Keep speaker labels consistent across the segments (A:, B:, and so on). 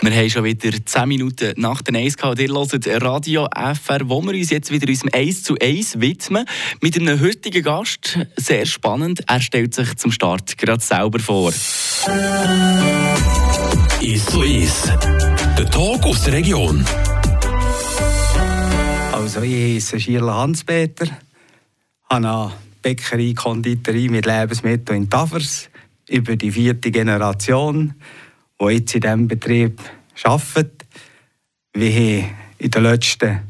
A: Wir haben schon wieder 10 Minuten nach der 1 gehabt. Ihr hört Radio FR, wo wir uns jetzt wieder unserem 1 zu 1 widmen. Mit einem heutigen Gast. Sehr spannend. Er stellt sich zum Start gerade selber vor.
B: Ist so ist. Der Talk aus der Region.
C: Also ich heiße Schirla Hans-Peter, habe eine Bäckerei, Konditorei mit Lebensmitteln in Tafers über die vierte Generation, die jetzt in diesem Betrieb arbeitet. Wir haben in den letzten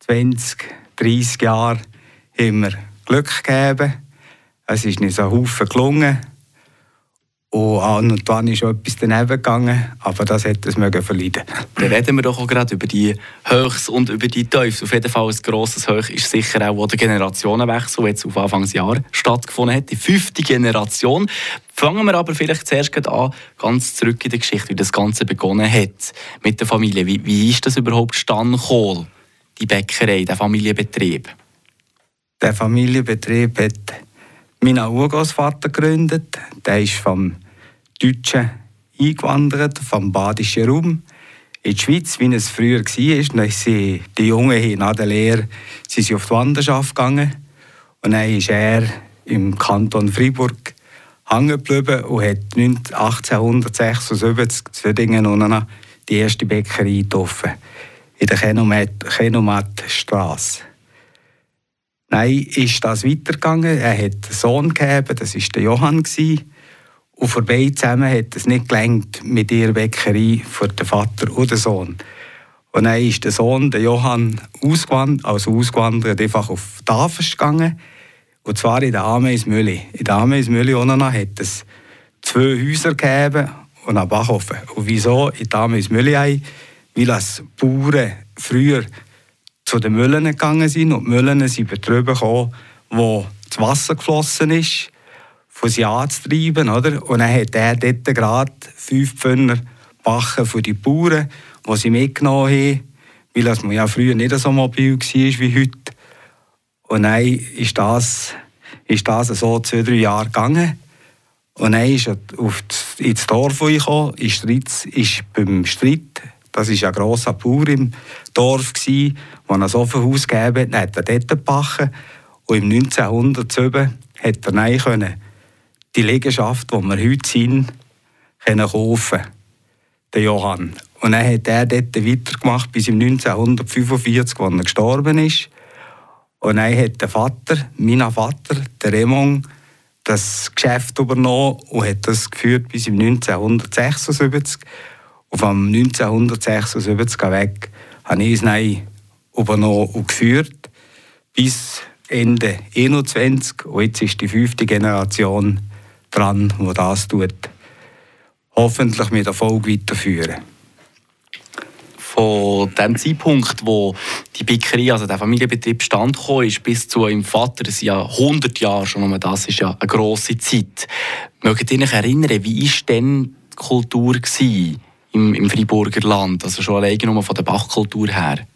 C: 20, 30 Jahren immer Glück gegeben. Es ist nicht so Haufen gelungen. Und an und dann ist etwas daneben gegangen, aber das hätte es mögen verleiden.
A: Dann reden wir doch auch gerade über die Höchst und über die Teufel. Auf jeden Fall ein grosses Hoch ist sicher auch der Generationenwechsel, der jetzt auf Anfangsjahr stattgefunden hat. Die fünfte Generation. Fangen wir aber vielleicht zuerst an, ganz zurück in der Geschichte, wie das Ganze begonnen hat mit der Familie. Wie, wie ist das überhaupt stand die Bäckerei, der Familienbetrieb?
C: Der Familienbetrieb hat mein Urgroßvater gegründet. Der ist vom Deutschen eingewandert, vom badischen Raum in die Schweiz, wie es früher war. Dann sind die Jungen nach der Lehre sind sie auf die Wanderschaft gegangen. Und dann ist er im Kanton Freiburg hängen geblieben und hat 1876 zu Dingen die erste Bäckerei getroffen. In der Kenomat-Straße. Nein, ist das weitergegangen. Er hat einen Sohn gegeben, das war der Johann. Und für beide zusammen hat es nicht gelangt mit ihrer Bäckerei für den Vater und den Sohn. Und dann ist der Sohn, der Johann, ausgewandert, also ausgewandert, einfach auf Tafels gegangen. Und zwar in der Ameismühle. In der Ameismühle hat es zwei Häuser gegeben und einen Backofen. Und wieso in der Ameismühle? Weil als Bauern früher zu den Müllen gegangen sind und die Müllen sind drüber gekommen, wo das Wasser geflossen ist, von sie anzutreiben. Oder? Und dann hat er dort gerade fünf Pfönner Bachen für die Bauern, die sie mitgenommen haben, weil das ja früher nicht so mobil war wie heute. Und dann ist das, ist das so zwei, drei Jahre gegangen. Und dann ist er ins Dorf gekommen, ist, ist beim Streit das war ein grosser Bauer im Dorf, der ein Sofenhaus gegeben hat. Dann hat er dort gebacken. Und im 1907 hat er nein die Liegenschaft, wo wir heute sind, können kaufen Der Johann. Und dann hat er dort weitergemacht bis im 1945, als er gestorben ist. Und dann hat der Vater, mein Vater, der Raymond, das Geschäft übernommen und hat das geführt bis im 1976. Und vom 1976 weg habe ich es dann übernommen und geführt bis Ende 21. Und jetzt ist die fünfte Generation dran, die das tut. Hoffentlich mit Erfolg weiterführen.
A: Von dem Zeitpunkt, wo die Bäckerei, also der Familienbetrieb stand ist, bis zu ihrem Vater, das sind ja 100 Jahre schon, das ist ja eine grosse Zeit. Mögt ihr euch erinnern, wie war denn die Kultur gewesen? Im, im Freiburger Land, also schon alleine nur von der Bachkultur her?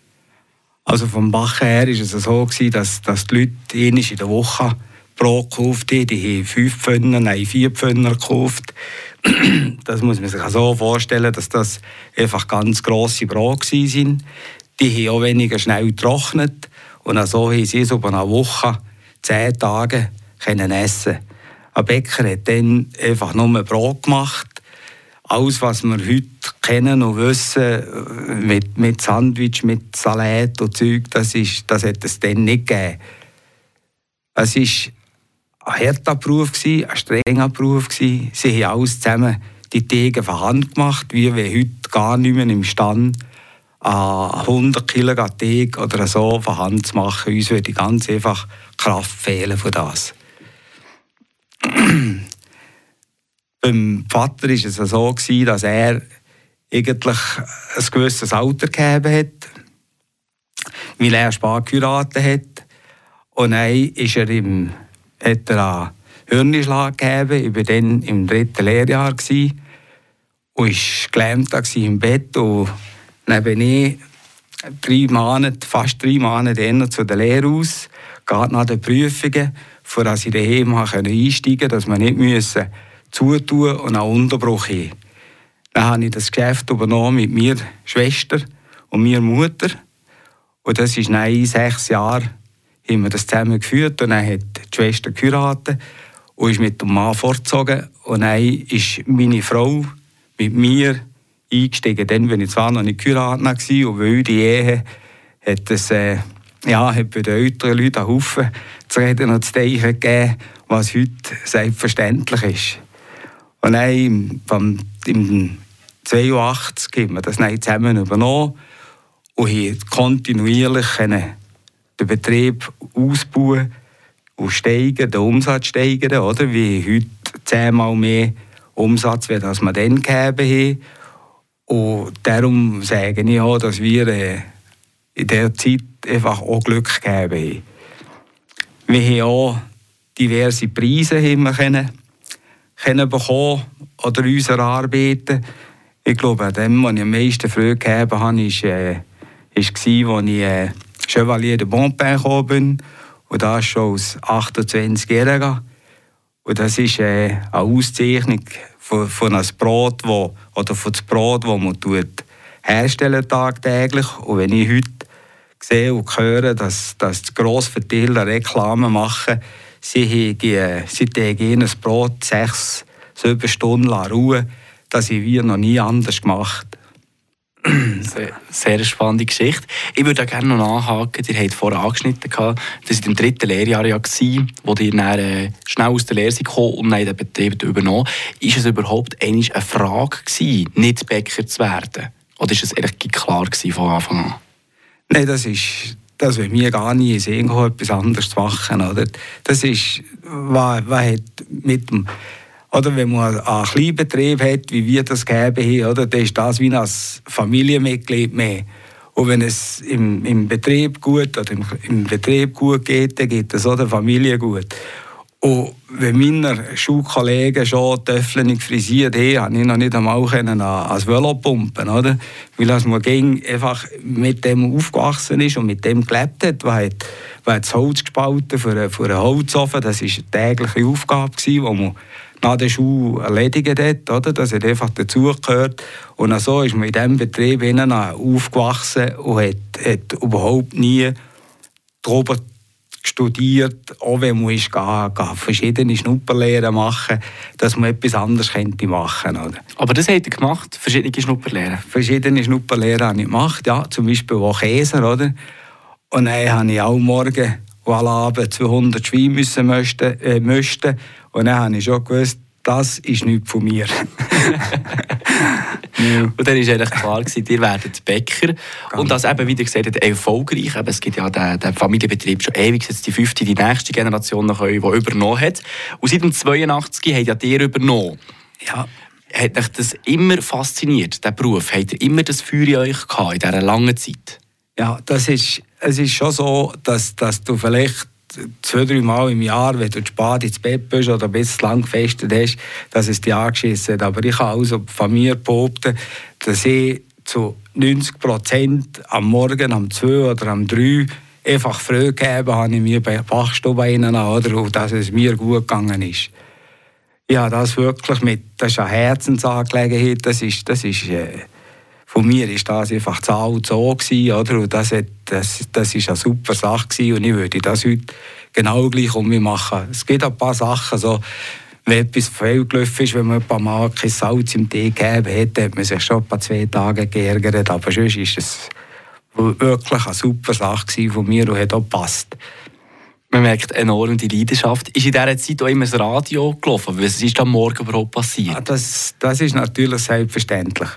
C: Also vom Bach her war es so, gewesen, dass, dass die Leute in der Woche Brot gekauft haben. Die haben fünf Pfönner, nein, vier Pfönner gekauft. das muss man sich so vorstellen, dass das einfach ganz grosse Brot waren. Die haben auch weniger schnell getrocknet. Und so haben sie so über eine Woche, zehn Tage, können essen Ein Bäcker hat dann einfach nur Brot gemacht alles, was wir heute kennen und wissen, mit, mit Sandwich, mit Salat und Zeug, das, ist, das hat es dann nicht gegeben. Es war ein harter Beruf, ein strenger Beruf. Sie haben alles zusammen die Tage von Hand gemacht, wie wir heute gar nicht mehr im Stand an 100 Kilo Teg oder so von Hand zu machen. Uns würde ganz einfach Kraft fehlen von das. Beim Vater war es so, dass er eigentlich ein gewisses Alter gegeben hat, weil er spät geheiratet hat. Und dann ist er im, hat er einen Hirnschlag gegeben, ich war dann im dritten Lehrjahr gewesen, und war gelähmt im Bett. Und dann bin ich drei Monate, fast drei Monate zu der Lehre aus, geht nach den Prüfungen, vor dass ich daheim einsteigen konnte, dass wir nicht müssen zutun und einen Unterbruch haben. Dann habe ich das Geschäft übernommen mit meiner Schwester und meiner Mutter. Und das ist nach sechs Jahren haben wir das zusammen geführt und dann hat die Schwester geheiratet und ist mit dem Mann fortgezogen und dann ist meine Frau mit mir eingestiegen. Dann bin ich zwar noch nicht geheiratet war und weil die Ehe hat es äh, ja, hat bei den älteren Leuten einen Haufen zu reden und zu denken gegeben, was heute selbstverständlich ist. Und dann im, im 82 haben wir das dann zusammen übernommen und haben kontinuierlich den Betrieb ausbauen und steigern, den Umsatz steigern, oder? Wie heute zehnmal mehr Umsatz, das wir dann gegeben haben. Und darum sage ich auch, dass wir äh, in dieser Zeit einfach auch Glück gegeben haben. Wir haben auch diverse Preise haben wir können, können bekommen oder unsere Arbeiten. Ich glaube, dem, was ich am meisten Freude gegeben habe, äh, war, als ich äh, Chevalier de Bonpin gekommen bin. Und das schon als 28-Jähriger. Und das ist äh, eine Auszeichnung von, von einem Brot, wo, oder von dem Brot, das man tut, herstellen tagtäglich. Und wenn ich heute sehe und höre, dass, dass die Grossverteiler Reklame machen, sie haben, sie tägen ein Brot sechs, sieben Stunden lang Ruhe. Das haben wir noch nie anders gemacht.
A: Sehr, sehr spannende Geschichte. Ich würde gerne noch nachhaken. Ihr habt vorher angeschnitten, dass ihr im dritten Lehrjahr ja war, wo ihr dann, äh, schnell aus der Lehre gekommen und dann den Betrieb übernommen. Ist es überhaupt eine Frage gewesen, nicht Bäcker zu werden? Oder ist es eigentlich klar von Anfang an?
C: Nein, das ist das will mir gar nie sehen, etwas anderes zu machen. Oder? Das ist, was, was hat mit dem oder wenn man einen kleinen Betrieb hat, wie wir das gegeben haben, oder, dann ist das wie ein Familienmitglied mehr. Und wenn es im, im Betrieb gut oder im, im, Betrieb gut geht, dann geht es auch der Familie gut. Und wenn meine Schulkollegen schon Töffeln frisiert haben, habe ich noch nicht einmal als Velo pumpen, oder? Weil man ging einfach mit dem aufgewachsen ist und mit dem gelebt hat, weil das Holz gespalten für einen, für einen Holzofen, das war eine tägliche Aufgabe, die man nach der Schule erledigt hat, oder? Das hat einfach dazugehört. Und so ist man in diesem Betrieb aufgewachsen und hat, hat überhaupt nie darüber studiert, auch wenn man ist, gehen, gehen verschiedene Schnupperlehren machen, dass man etwas anderes könnte machen könnte.
A: Aber das hat er gemacht, verschiedene Schnupperlehren?
C: Verschiedene Schnupperlehren habe ich gemacht, ja. Zum Beispiel auch Käse, oder? Und dann habe ich auch morgen und alle Abend 200 Schweine müssen möchten, äh, möchten und dann habe ich schon gewusst, das ist nichts von mir.
A: und dann war eigentlich klar, gewesen, ihr werdet Bäcker. Ganz und das eben, wie gesagt habt, erfolgreich. Eben, es gibt ja den, den Familienbetrieb schon ewig, jetzt die fünfte, die nächste Generation noch, die übernommen hat. Und seit dem 82 habt ja ihr übernommen.
C: Ja.
A: Hat euch das immer fasziniert, der Beruf? Habt ihr immer das Feuer in euch gehabt, in dieser langen Zeit?
C: Ja, das ist, es ist schon so, dass, dass du vielleicht zwei, drei Mal im Jahr, wenn du spät ins Bett bist oder ein bisschen lang gefestet hast, dass es dich angeschissen hat. Aber ich kann also von mir behaupten, dass ich zu 90 Prozent am Morgen, am 2 oder am 3 einfach früh gegeben habe ich mir bei rein, oder, und dass es mir gut gegangen ist. Ja, das wirklich mit, das ist eine Herzensangelegenheit, das ist, das ist äh, von mir ist das einfach zu alt so gewesen, oder? Und das, hat, das, das ist eine super Sache gewesen und ich würde das heute genau gleich um mich machen. Es gibt ein paar Sachen, so, wenn etwas fehlgelaufen ist, wenn man ein paar Mal kein Salz im Tee gegeben hat, hat man sich schon ein paar zwei Tage geärgert, aber sonst ist es wirklich eine super Sache von mir und hat auch gepasst.
A: Man merkt enorm die Leidenschaft. Ist in dieser Zeit auch immer das Radio gelaufen? Was ist am Morgen überhaupt passiert? Ja,
C: das, das ist natürlich selbstverständlich.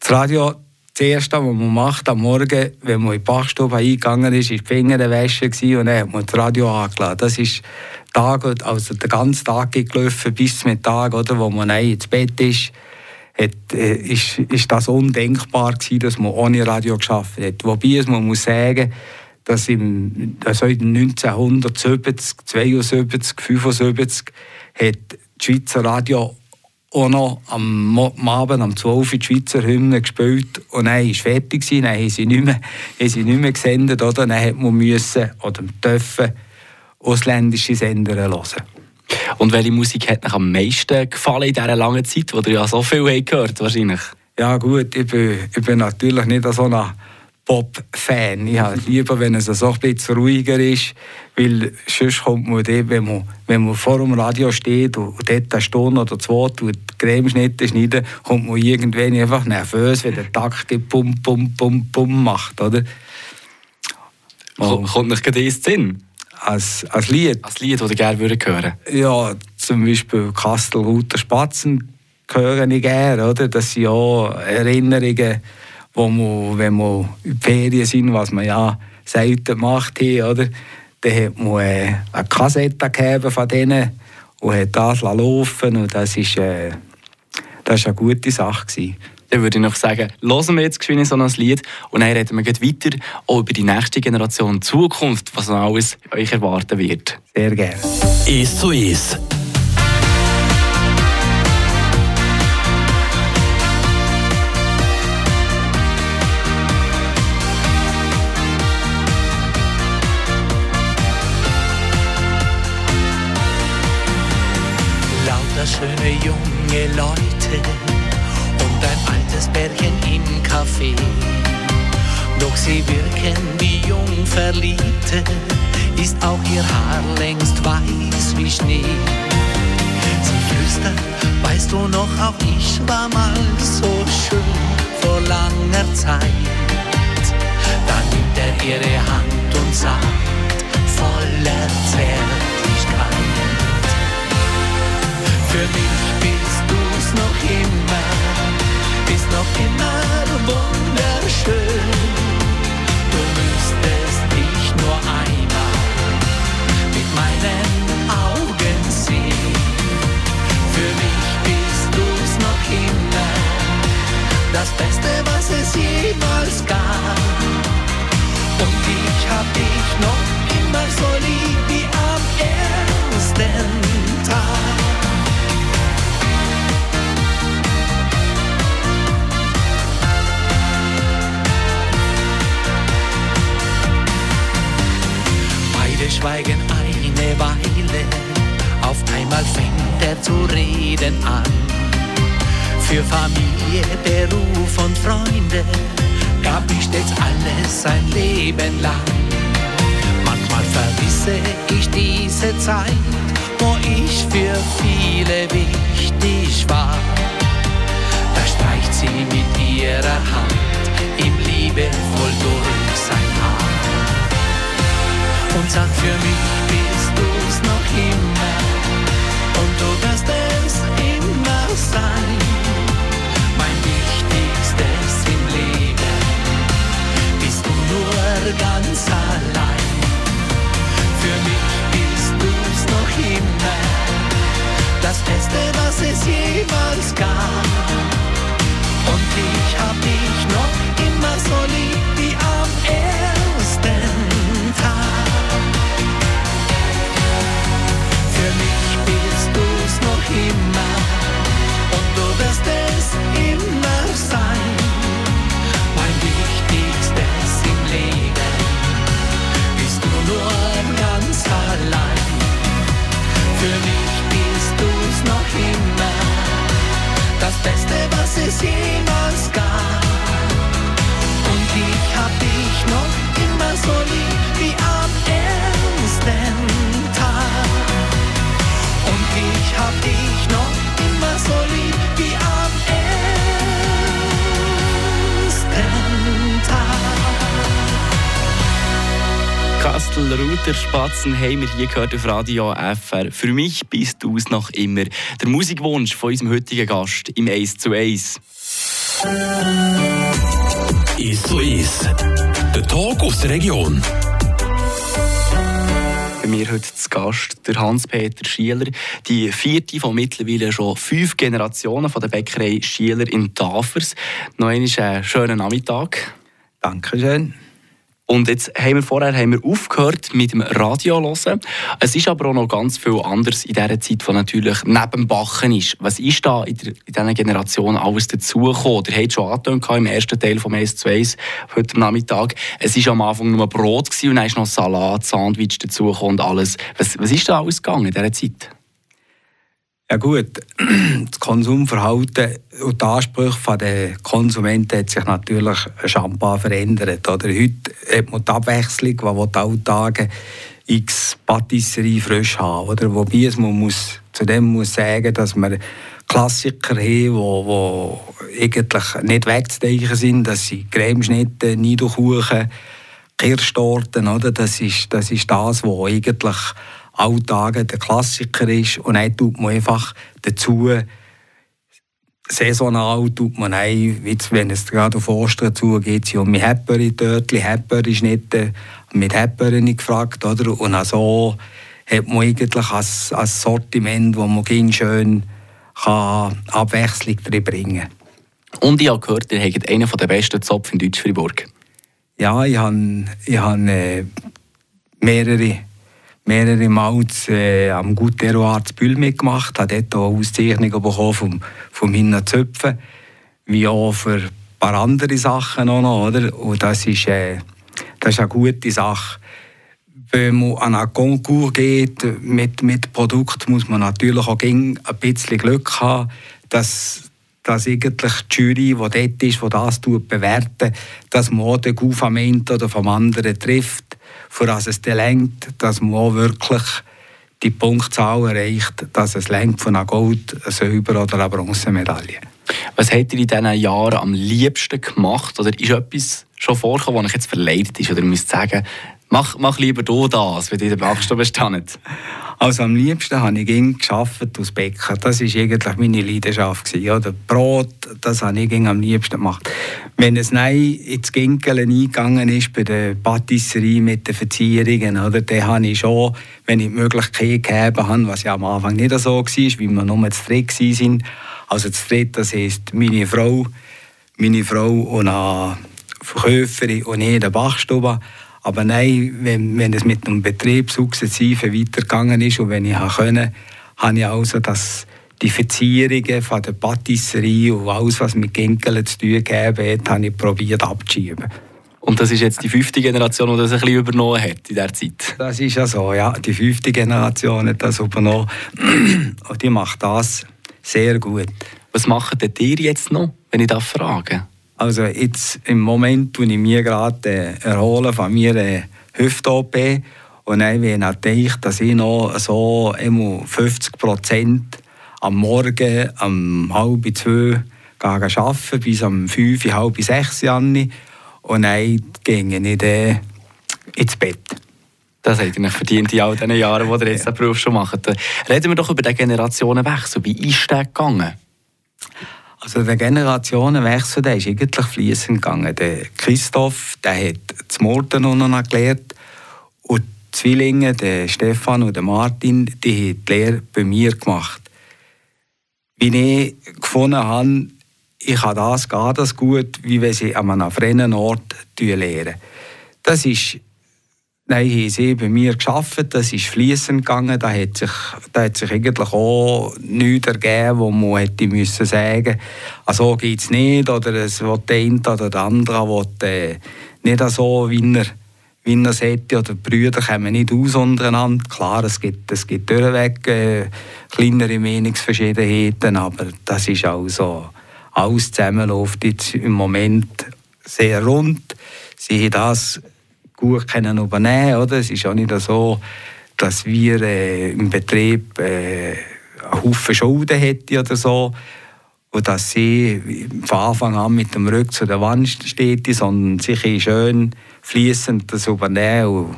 C: Das Radio, das Erste, was man macht am Morgen, wenn man in die Bachstube eingegangen ist, war die Fingerwäsche und dann hat man das Radio angeladen. Das ist Tag, also den ganzen Tag gelaufen bis zum Mittag, oder, wo man ins Bett ist. Hat, äh, ist, ist das undenkbar gewesen, dass man ohne Radio geschafft hat. Wobei man muss sagen, dass im also 1970, 72, 75 hat das Schweizer Radio auch noch am, Abend um 12 Uhr die Schweizer Hymne gespielt und dann war fertig. Gewesen. Dann haben sie nicht mehr, haben sie nicht mehr gesendet. Oder? Dann hat man müssen, oder dürfen ausländische Sender hören.
A: Und welche Musik hat euch am meisten gefallen in dieser langen Zeit, wo ihr ja so viel gehört wahrscheinlich?
C: Ja gut, ich bin, ich bin natürlich nicht so ein Pop-Fan. Ich habe lieber, wenn es so ein bisschen ruhiger ist, weil sonst kommt man dort, wenn man, wenn man vor dem Radio steht und, und dort eine Stunde oder zwei die Cremeschnitte schneiden, kommt man irgendwann einfach nervös, wenn der Takt pum, pum, pum, pum macht, oder?
A: Oh. Kommt nicht gerade ins Sinn?
C: Als, als Lied?
A: Als Lied, das ihr gerne hören würdet
C: Ja, zum Beispiel Kastelruther Spatzen höre ich gerne, oder? Das sind ja Erinnerungen, wo man, wenn man in die Ferien sind, was man ja selten macht hier, oder? Dann hat man äh, eine Kassette gegeben von denen und hat das laufen und das ist, äh, das ist eine gute Sache gewesen.
A: Dann würde ich noch sagen, hören wir jetzt geschwind so ein Lied und dann reden wir weiter auch über die nächste Generation Zukunft, was noch alles euch erwarten wird.
C: Sehr gerne.
B: Ist so ist.
D: Schöne junge Leute und ein altes Bärchen im Café. Doch sie wirken wie jung Verliebte, ist auch ihr Haar längst weiß wie Schnee. Sie flüstert, weißt du noch, auch ich war mal so schön vor langer Zeit. Dann nimmt er ihre Hand und sagt, voller Zärtlichkeit. Für mich bist du's noch immer, bist noch immer wunderschön. Du müsstest dich nur einmal mit meinen Augen sehen. Für mich bist du's noch immer, das Beste, was es jemals viele wichtig war. Da streicht sie mit ihrer Hand ihm liebevoll durch sein Haar und sagt für mich
A: Spatzen haben wir hier gehört auf Radio FR. Für mich bist du es noch immer. Der Musikwunsch von unserem heutigen Gast im Ace zu Ace.
B: Ist so ist. Der Talk aus der Region.
A: Bei mir heute zu Gast der Hans-Peter Schieler, die vierte von mittlerweile schon fünf Generationen von der Bäckerei Schieler in Tafers. Noch einen schönen Nachmittag.
C: Dankeschön.
A: Und jetzt haben wir vorher haben wir aufgehört mit dem Radio hören. Es ist aber auch noch ganz viel anderes in dieser Zeit, was natürlich neben Bachen ist. Was ist da in, der, in dieser Generation alles dazugekommen? Ihr habt schon angetönt im ersten Teil vom S2 heute Nachmittag. Es war am Anfang nur Brot gewesen, und dann ist noch Salat, Sandwich dazugekommen und alles. Was, was ist da alles gegangen in dieser Zeit?
C: Ja gut, das Konsumverhalten und die Ansprüche der Konsumenten hat sich natürlich schambar verändert. Oder? Heute hat man die Abwechslung, die man alle Tage x Patisserie frisch haben. Oder? Wobei man muss, zudem muss sagen, dass wir Klassiker haben, die, eigentlich nicht wegzudenken sind. Das sind Cremeschnitte, Niederkuchen, Kirschtorten. Oder? Das, ist, das ist das, was eigentlich Alltage der Klassiker ist. Und dann tut man einfach dazu saisonal tut man ein, wenn es gerade auf Ostern zugeht, um mit Heperi, Törtli, Heperi, Schnitte, mit Heperi gefragt, oder? Und so hat man eigentlich als, als Sortiment, wo man schön kann Abwechslung drin bringen kann.
A: Und ich habe gehört, ihr habt einen der besten Zopf in Deutsch-Fribourg.
C: Ja, ich habe, ich habe äh, mehrere mehrere Mal äh, am Guterroir zu Bühl mitgemacht, habe dort auch Auszeichnungen bekommen vom, von meinen Zöpfen, wie auch für ein paar andere Sachen auch noch, oder? Und das ist, äh, das ist eine gute Sache. Wenn man an einen Konkurs geht mit, mit Produkt, muss man natürlich auch ein bisschen Glück haben, dass dass eigentlich die Jury, die dort ist, die das bewertet, dass man auch den Gouvernment oder vom anderen trifft für das es dann lenkt, dass man auch wirklich die Punktzahl erreicht, dass es lenkt von einer Gold-, Silber- oder einer Bronzemedaille.
A: Was habt ihr in diesen Jahren am liebsten gemacht? Oder ist etwas schon vorgekommen, was euch jetzt verleidet ist? Oder ihr müsst sagen, mach, mach lieber du das, wenn ihr den Backstube steht?
C: Also am liebsten habe ich ihn geschafft aus Bäcker. Das war eigentlich meine Leidenschaft. Oder Brot, das habe ich am liebsten gemacht. Wenn es nein ins Ginkeln eingegangen ist bei der Patisserie mit den Verzierungen, oder, dann habe ich schon, wenn ich die Möglichkeit gegeben habe, was ja am Anfang nicht so war, wie wir nur zu dritt waren, also zu dritt, das heisst meine Frau, meine Frau und eine Verkäuferin und ich in der Bachstube, aber nein, wenn, wenn es mit dem Betrieb sukzessive weitergegangen ist und wenn ich konnte, habe ich also das, die Verzierungen von der Patisserie und alles, was mit Ginkeln zu tun gegeben hat, habe ich probiert abzuschieben.
A: Und das ist jetzt die fünfte Generation, die das ein bisschen übernommen hat in dieser Zeit?
C: Das ist ja so, ja. Die fünfte Generation hat das übernommen. Und die macht das sehr gut.
A: Was macht ihr jetzt noch, wenn ich das frage?
C: Also jetzt im Moment, wo ich mich gerade äh, erhole von mir äh, Hüft-OP und dann wenn ich denke, dass ich noch so 50 Prozent am Morgen um halb zwei arbeiten bis um fünf, halb sechs Uhr und dann gehe ich dann ins Bett.
A: Das habt ihr verdient in all diesen Jahren, die ihr jetzt den Beruf schon macht. Reden wir doch über den Generationenwechsel. Wie ist der gegangen?
C: Also der Generationenwechsel, der ist eigentlich fließend gegangen. Der Christoph, der hat das Morden noch gelernt und die Zwillinge, der Stefan und der Martin, die haben die Lehre bei mir gemacht. Wie ich gefunden habe, ich kann das, geht das gut, wie wenn sie an einem fremden Ort lehren. Das ist Nein, haben sie bei mir geschafft. Das ist fließend gegangen. Da hat sich, da hat sich eigentlich auch nichts ergeben, wo man hätte müssen sagen, also geht es nicht oder es will der eine oder der andere will, äh, nicht so, wie er, wie er sollte. Oder die Brüder kommen nicht aus untereinander. Klar, es gibt, es gibt durchweg äh, kleinere Meinungsverschiedenheiten, aber das ist also alles zusammen läuft jetzt im Moment sehr rund. Sie haben das gut können übernehmen oder? Es ist auch nicht so, dass wir äh, im Betrieb äh, einen Haufen Schulden hätten oder so. Und dass sie von Anfang an mit dem Rücken zu der Wand steht, sondern sich schön fließend das übernehmen. Und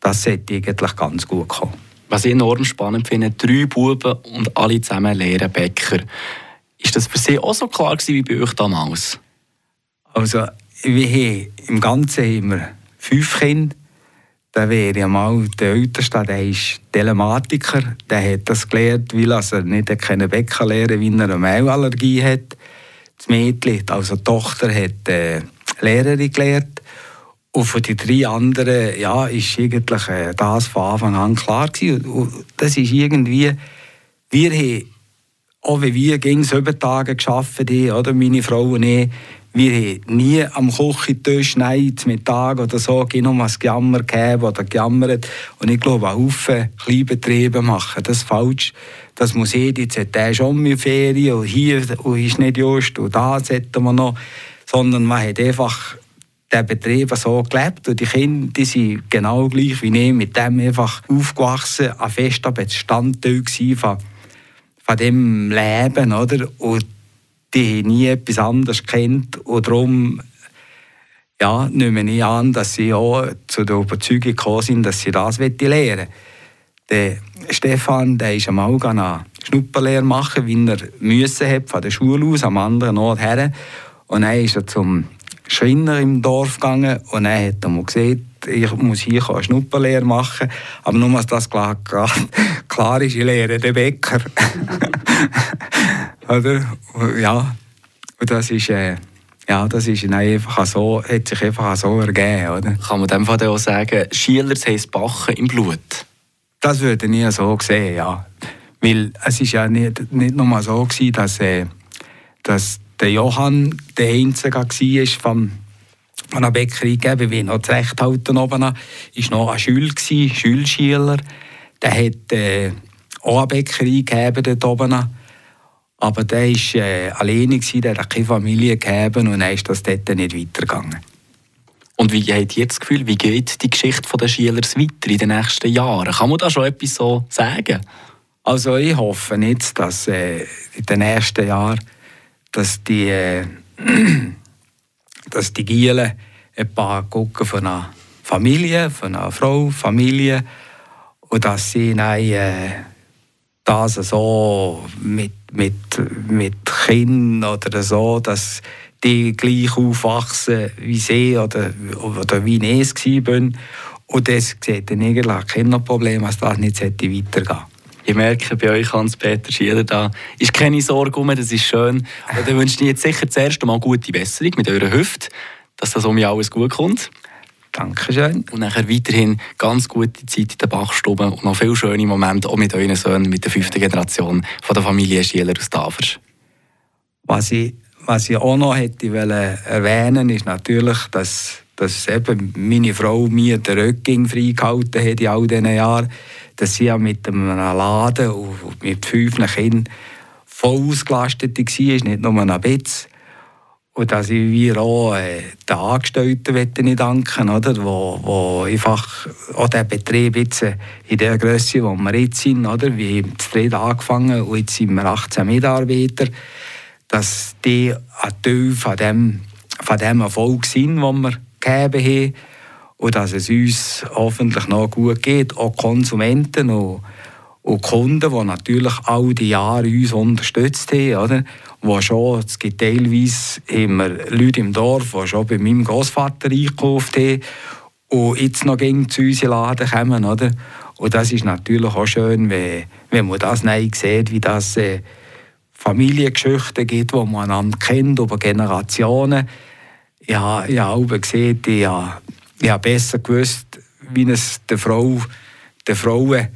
C: das sollte eigentlich ganz gut kommen.
A: Was ich enorm spannend finde, drei Buben und alle zusammen lehren Bäcker. Ist das für Sie auch so klar gewesen wie bei euch damals?
C: Also, wir haben, im Ganzen haben wir fünf Kinder. Der wäre mal der Älteste, der ist Telematiker. Der hat das gelernt, weil er nicht keine Bäcker lernen wie er eine Mehlallergie hat. Das Mädchen, also die Tochter, hat äh, Lehrerin gelernt. Und für die drei anderen, ja, ist eigentlich äh, das von Anfang an klar gewesen. Und das ist irgendwie, wir haben, auch wie wir gegen sieben Tage gearbeitet oder meine Frau und ich, wir haben nie am Küchentisch nein, zum Mittag oder so noch was gejammert gegeben oder gejammert. Und ich glaube, Haufen Kleinbetriebe machen das falsch. Das muss jeder, jetzt hat der schon mehr Ferien und hier und ist nicht just und da sollten wir noch. Sondern man hat einfach den Betrieb so gelebt und die Kinder die sind genau gleich wie ich mit dem einfach aufgewachsen, ein fester Bestandteil von, von dem Leben, oder? Und die haben nie etwas anderes kennt und darum ja, nehme ich an, dass sie auch zu der Überzeugung gekommen sind, dass sie das lernen. Der Stefan der ist einmal eine Schnupperlehre machen, wie er müssen hat, von der Schule aus, am anderen Ort her. Und dann ist er zum Schreiner im Dorf gegangen und er hat einmal gesehen, ich muss hier eine Schnupperlehre machen. Aber nur, dass das klar, klar, klar ist, ich lehre den Bäcker. Oder? Ja, und das ist... Äh, ja, das ist einfach so, hat sich einfach so ergeben. Oder?
A: Kann man dem Fall auch sagen, Schielers heisst Bachen im Blut?
C: Das würde ich nie so sehen, ja. Weil es ist ja nicht, nicht nur so gewesen, dass, äh, dass der Johann der Einzige war vom, von einer Bäckerei gegeben, wie noch das Recht halten oben war noch ein Schül, Schülschüler. Der hat äh, auch eine Bäckerei gegeben dort oben. Aber der war äh, alleine, gewesen, der hat keine Familie gegeben und dann ist das dort nicht weitergegangen.
A: Und wie habt ihr das Gefühl, wie geht die Geschichte der Schielers weiter in den nächsten Jahren? Kann man da schon etwas so sagen?
C: Also ich hoffe nicht, dass äh, in den nächsten Jahren dass die, äh, dass die Gielen ein paar gucken von einer Familie, von einer Frau, Familie und dass sie dann, äh, das so mit, mit, mit Kindern oder so, dass die gleich aufwachsen wie sie oder, oder wie ich es war. Und das sieht dann eigentlich kein Problem, dass das nicht weitergehen.
A: Ich merke bei euch, Hans-Peter Schieler, da ist keine Sorge um, das ist schön. Und dann wünsche ich jetzt sicher zuerst einmal gute Besserung mit eurer Hüfte, dass das um mich alles gut kommt.
C: Dankeschön.
A: Und nachher weiterhin ganz gute Zeit in der Bachstube und noch viele schöne Momente auch mit euren Söhnen, mit der fünften Generation von der Familie Schieler aus Tafers.
C: Was ich, was ich auch noch hätte erwähnen ist natürlich, dass, dass eben meine Frau mir den Rücken freigehalten hat in all diesen Jahren dass sie ja mit einem Laden und mit fünf Kindern voll ausgelastet war, nicht nur ein bisschen. Und dass ich wir auch äh, den Angestellten ich danken, oder, wo, wo einfach auch der Betrieb jetzt äh, in der Größe, wo wir jetzt sind, oder, wir haben zu dritt angefangen und jetzt sind wir 18 Mitarbeiter, dass die ein Teil von dem, von dem Erfolg sind, den wir gegeben haben. Und dass es uns hoffentlich noch gut geht, auch Konsumenten und, und Kunden, die natürlich all die Jahre uns unterstützt haben, oder? Wo schon, es gibt teilweise immer Leute im Dorf, die schon bei meinem Großvater eingekauft haben und jetzt noch gegen zu uns in Laden kommen, oder? Und das ist natürlich auch schön, wenn, wenn man das nicht sieht, wie das äh, Familiengeschichten gibt, die man einander kennt, über Generationen. Ja, ich habe gesehen, ja, ich habe besser gewusst, wie es der Frau, der Frauen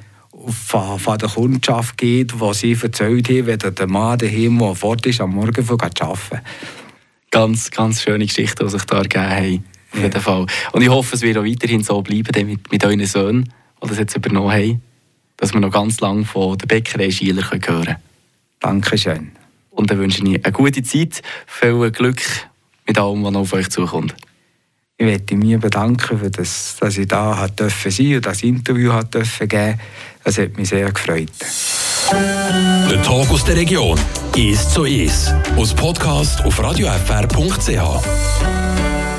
C: von, von der Kundschaft geht, was sie erzählt haben, wenn der Mann daheim, der fort ist, am Morgen von arbeiten.
A: Ganz, ganz schöne Geschichten, die sich da ergeben haben. Auf jeden Fall. Und ich hoffe, es wird auch weiterhin so bleiben mit, mit euren Söhnen, die das jetzt übernommen haben, dass wir noch ganz lange von der Bäckerei Schieler hören können.
C: Dankeschön.
A: Und dann wünsche ich eine gute Zeit, viel Glück mit allem, was noch auf euch zukommt.
C: Ich möchte mich bedanken, für das, dass ich da sein durfte und das Interview geben Das hat mich sehr gefreut.
B: Der Tag aus der Region ist so ist. Aus Podcast auf radiofr.ch.